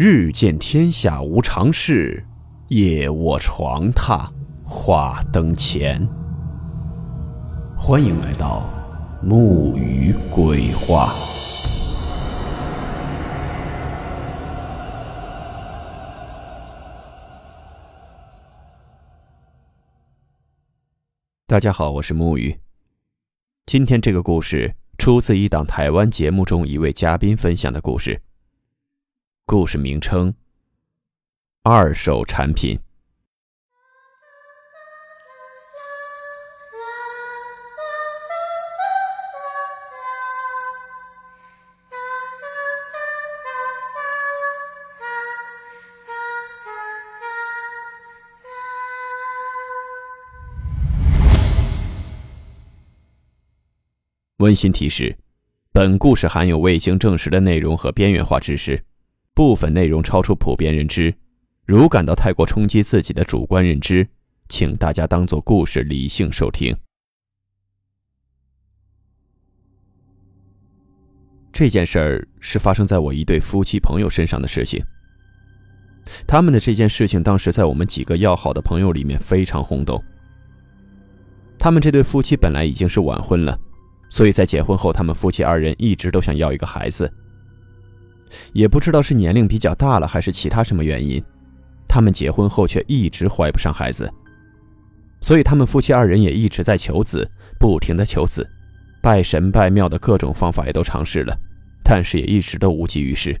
日见天下无常事，夜卧床榻话灯前。欢迎来到木鱼鬼话。大家好，我是木鱼。今天这个故事出自一档台湾节目中一位嘉宾分享的故事。故事名称：二手产品。温馨提示：本故事含有未经证实的内容和边缘化知识。部分内容超出普遍认知，如感到太过冲击自己的主观认知，请大家当做故事理性收听。这件事儿是发生在我一对夫妻朋友身上的事情。他们的这件事情当时在我们几个要好的朋友里面非常轰动。他们这对夫妻本来已经是晚婚了，所以在结婚后，他们夫妻二人一直都想要一个孩子。也不知道是年龄比较大了，还是其他什么原因，他们结婚后却一直怀不上孩子，所以他们夫妻二人也一直在求子，不停的求子，拜神拜庙的各种方法也都尝试了，但是也一直都无济于事。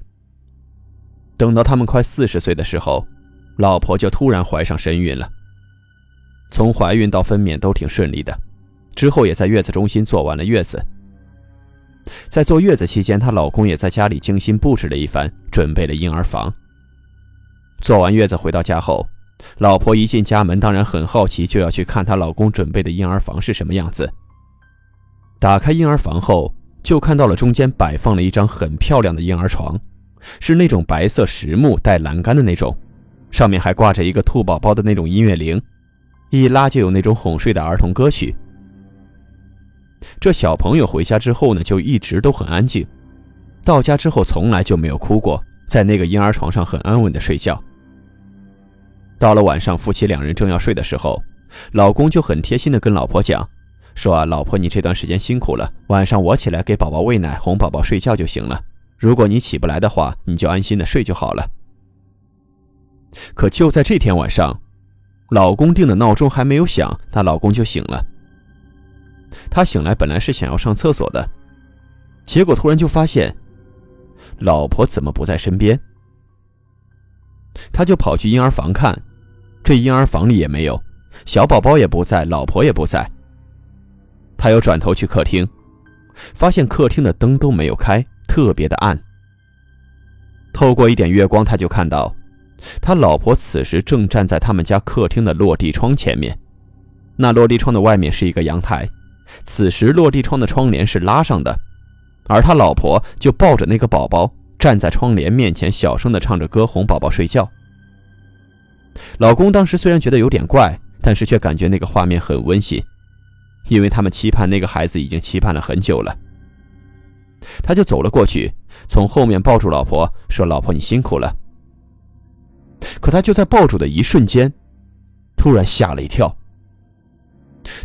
等到他们快四十岁的时候，老婆就突然怀上身孕了，从怀孕到分娩都挺顺利的，之后也在月子中心做完了月子。在坐月子期间，她老公也在家里精心布置了一番，准备了婴儿房。做完月子回到家后，老婆一进家门，当然很好奇，就要去看她老公准备的婴儿房是什么样子。打开婴儿房后，就看到了中间摆放了一张很漂亮的婴儿床，是那种白色实木带栏杆的那种，上面还挂着一个兔宝宝的那种音乐铃，一拉就有那种哄睡的儿童歌曲。这小朋友回家之后呢，就一直都很安静，到家之后从来就没有哭过，在那个婴儿床上很安稳的睡觉。到了晚上，夫妻两人正要睡的时候，老公就很贴心的跟老婆讲，说啊，老婆你这段时间辛苦了，晚上我起来给宝宝喂奶，哄宝宝睡觉就行了。如果你起不来的话，你就安心的睡就好了。可就在这天晚上，老公定的闹钟还没有响，她老公就醒了。他醒来本来是想要上厕所的，结果突然就发现，老婆怎么不在身边？他就跑去婴儿房看，这婴儿房里也没有，小宝宝也不在，老婆也不在。他又转头去客厅，发现客厅的灯都没有开，特别的暗。透过一点月光，他就看到，他老婆此时正站在他们家客厅的落地窗前面，那落地窗的外面是一个阳台。此时，落地窗的窗帘是拉上的，而他老婆就抱着那个宝宝站在窗帘面前，小声的唱着歌哄宝宝睡觉。老公当时虽然觉得有点怪，但是却感觉那个画面很温馨，因为他们期盼那个孩子已经期盼了很久了。他就走了过去，从后面抱住老婆，说：“老婆，你辛苦了。”可他就在抱住的一瞬间，突然吓了一跳。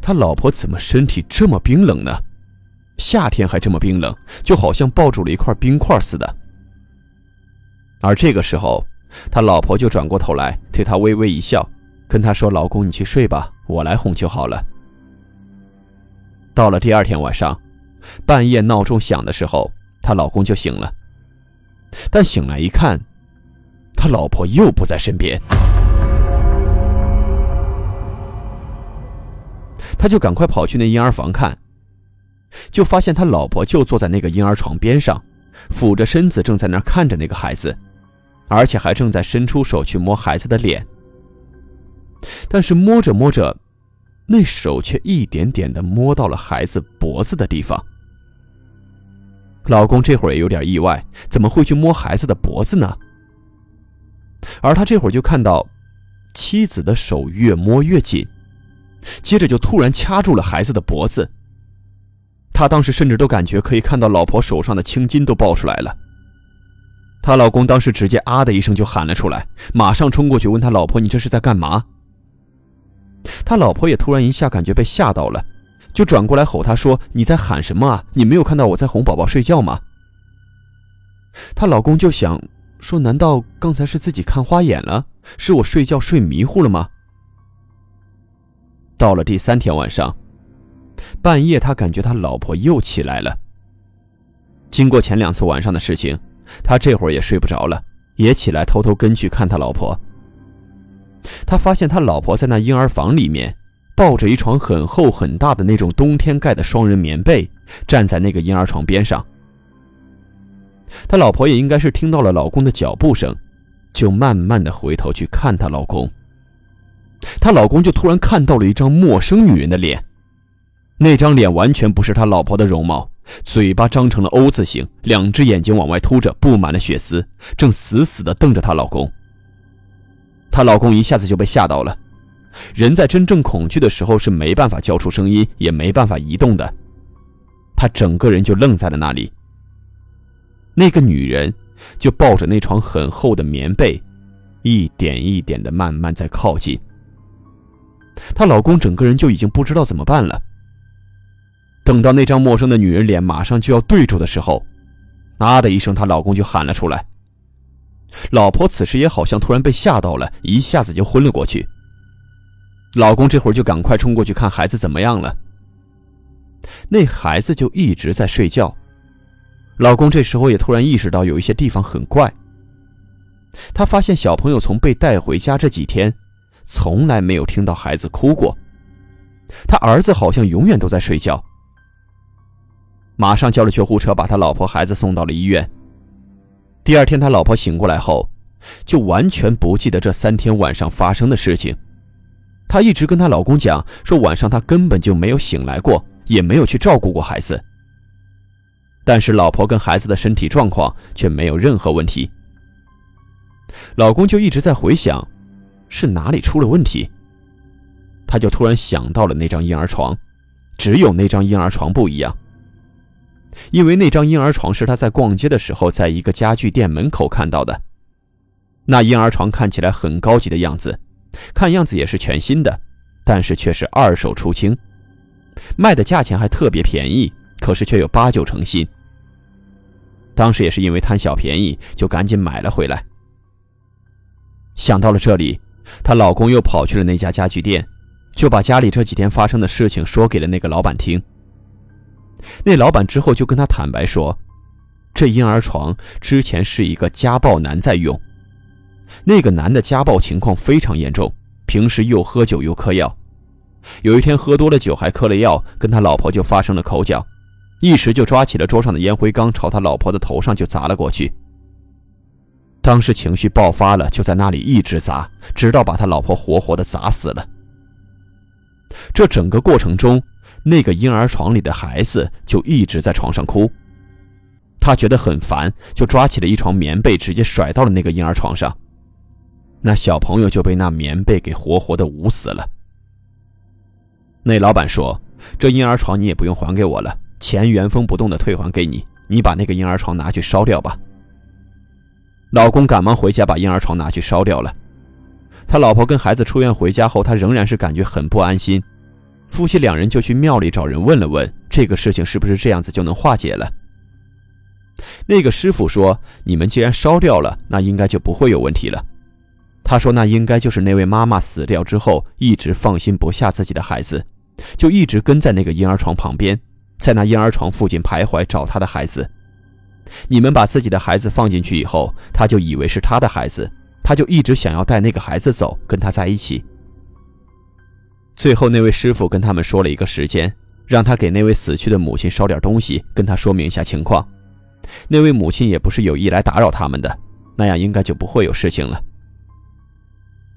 他老婆怎么身体这么冰冷呢？夏天还这么冰冷，就好像抱住了一块冰块似的。而这个时候，他老婆就转过头来对他微微一笑，跟他说：“老公，你去睡吧，我来哄就好了。”到了第二天晚上，半夜闹钟响的时候，她老公就醒了，但醒来一看，他老婆又不在身边。他就赶快跑去那婴儿房看，就发现他老婆就坐在那个婴儿床边上，俯着身子正在那看着那个孩子，而且还正在伸出手去摸孩子的脸。但是摸着摸着，那手却一点点的摸到了孩子脖子的地方。老公这会儿也有点意外，怎么会去摸孩子的脖子呢？而他这会儿就看到，妻子的手越摸越紧。接着就突然掐住了孩子的脖子。他当时甚至都感觉可以看到老婆手上的青筋都爆出来了。她老公当时直接啊的一声就喊了出来，马上冲过去问他老婆：“你这是在干嘛？”他老婆也突然一下感觉被吓到了，就转过来吼他说：“你在喊什么啊？你没有看到我在哄宝宝睡觉吗？”她老公就想说：“难道刚才是自己看花眼了？是我睡觉睡迷糊了吗？”到了第三天晚上，半夜他感觉他老婆又起来了。经过前两次晚上的事情。他这会儿也睡不着了，也起来偷偷跟去看他老婆。他发现他老婆在那婴儿房里面，抱着一床很厚很大的那种冬天盖的双人棉被，站在那个婴儿床边上。他老婆也应该是听到了老公的脚步声，就慢慢的回头去看她老公。她老公就突然看到了一张陌生女人的脸，那张脸完全不是他老婆的容貌。嘴巴张成了 O 字形，两只眼睛往外凸着，布满了血丝，正死死地瞪着她老公。她老公一下子就被吓到了。人在真正恐惧的时候是没办法叫出声音，也没办法移动的。他整个人就愣在了那里。那个女人就抱着那床很厚的棉被，一点一点的慢慢在靠近。她老公整个人就已经不知道怎么办了。等到那张陌生的女人脸马上就要对住的时候，啊的一声，她老公就喊了出来。老婆此时也好像突然被吓到了，一下子就昏了过去。老公这会儿就赶快冲过去看孩子怎么样了。那孩子就一直在睡觉。老公这时候也突然意识到有一些地方很怪。他发现小朋友从被带回家这几天，从来没有听到孩子哭过。他儿子好像永远都在睡觉。马上叫了救护车，把他老婆孩子送到了医院。第二天，他老婆醒过来后，就完全不记得这三天晚上发生的事情。她一直跟她老公讲，说晚上她根本就没有醒来过，也没有去照顾过孩子。但是老婆跟孩子的身体状况却没有任何问题。老公就一直在回想，是哪里出了问题。他就突然想到了那张婴儿床，只有那张婴儿床不一样。因为那张婴儿床是他在逛街的时候，在一个家具店门口看到的。那婴儿床看起来很高级的样子，看样子也是全新的，但是却是二手出清，卖的价钱还特别便宜，可是却有八九成新。当时也是因为贪小便宜，就赶紧买了回来。想到了这里，她老公又跑去了那家家具店，就把家里这几天发生的事情说给了那个老板听。那老板之后就跟他坦白说，这婴儿床之前是一个家暴男在用，那个男的家暴情况非常严重，平时又喝酒又嗑药，有一天喝多了酒还嗑了药，跟他老婆就发生了口角，一时就抓起了桌上的烟灰缸朝他老婆的头上就砸了过去。当时情绪爆发了，就在那里一直砸，直到把他老婆活活的砸死了。这整个过程中。那个婴儿床里的孩子就一直在床上哭，他觉得很烦，就抓起了一床棉被，直接甩到了那个婴儿床上。那小朋友就被那棉被给活活的捂死了。那老板说：“这婴儿床你也不用还给我了，钱原封不动的退还给你，你把那个婴儿床拿去烧掉吧。”老公赶忙回家把婴儿床拿去烧掉了。他老婆跟孩子出院回家后，他仍然是感觉很不安心。夫妻两人就去庙里找人问了问，这个事情是不是这样子就能化解了？那个师傅说：“你们既然烧掉了，那应该就不会有问题了。”他说：“那应该就是那位妈妈死掉之后，一直放心不下自己的孩子，就一直跟在那个婴儿床旁边，在那婴儿床附近徘徊找他的孩子。你们把自己的孩子放进去以后，他就以为是他的孩子，他就一直想要带那个孩子走，跟他在一起。”最后，那位师傅跟他们说了一个时间，让他给那位死去的母亲烧点东西，跟他说明一下情况。那位母亲也不是有意来打扰他们的，那样应该就不会有事情了。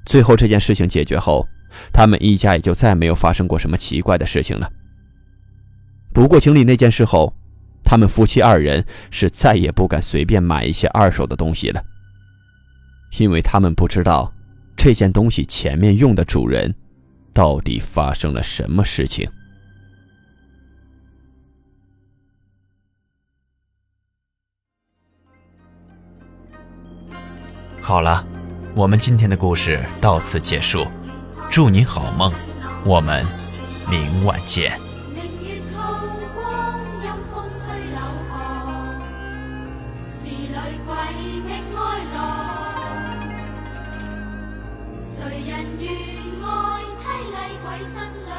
最后这件事情解决后，他们一家也就再没有发生过什么奇怪的事情了。不过经历那件事后，他们夫妻二人是再也不敢随便买一些二手的东西了，因为他们不知道这件东西前面用的主人。到底发生了什么事情？好了，我们今天的故事到此结束，祝你好梦，我们明晚见。是女鬼觅爱郎谁人愿爱凄厉鬼新娘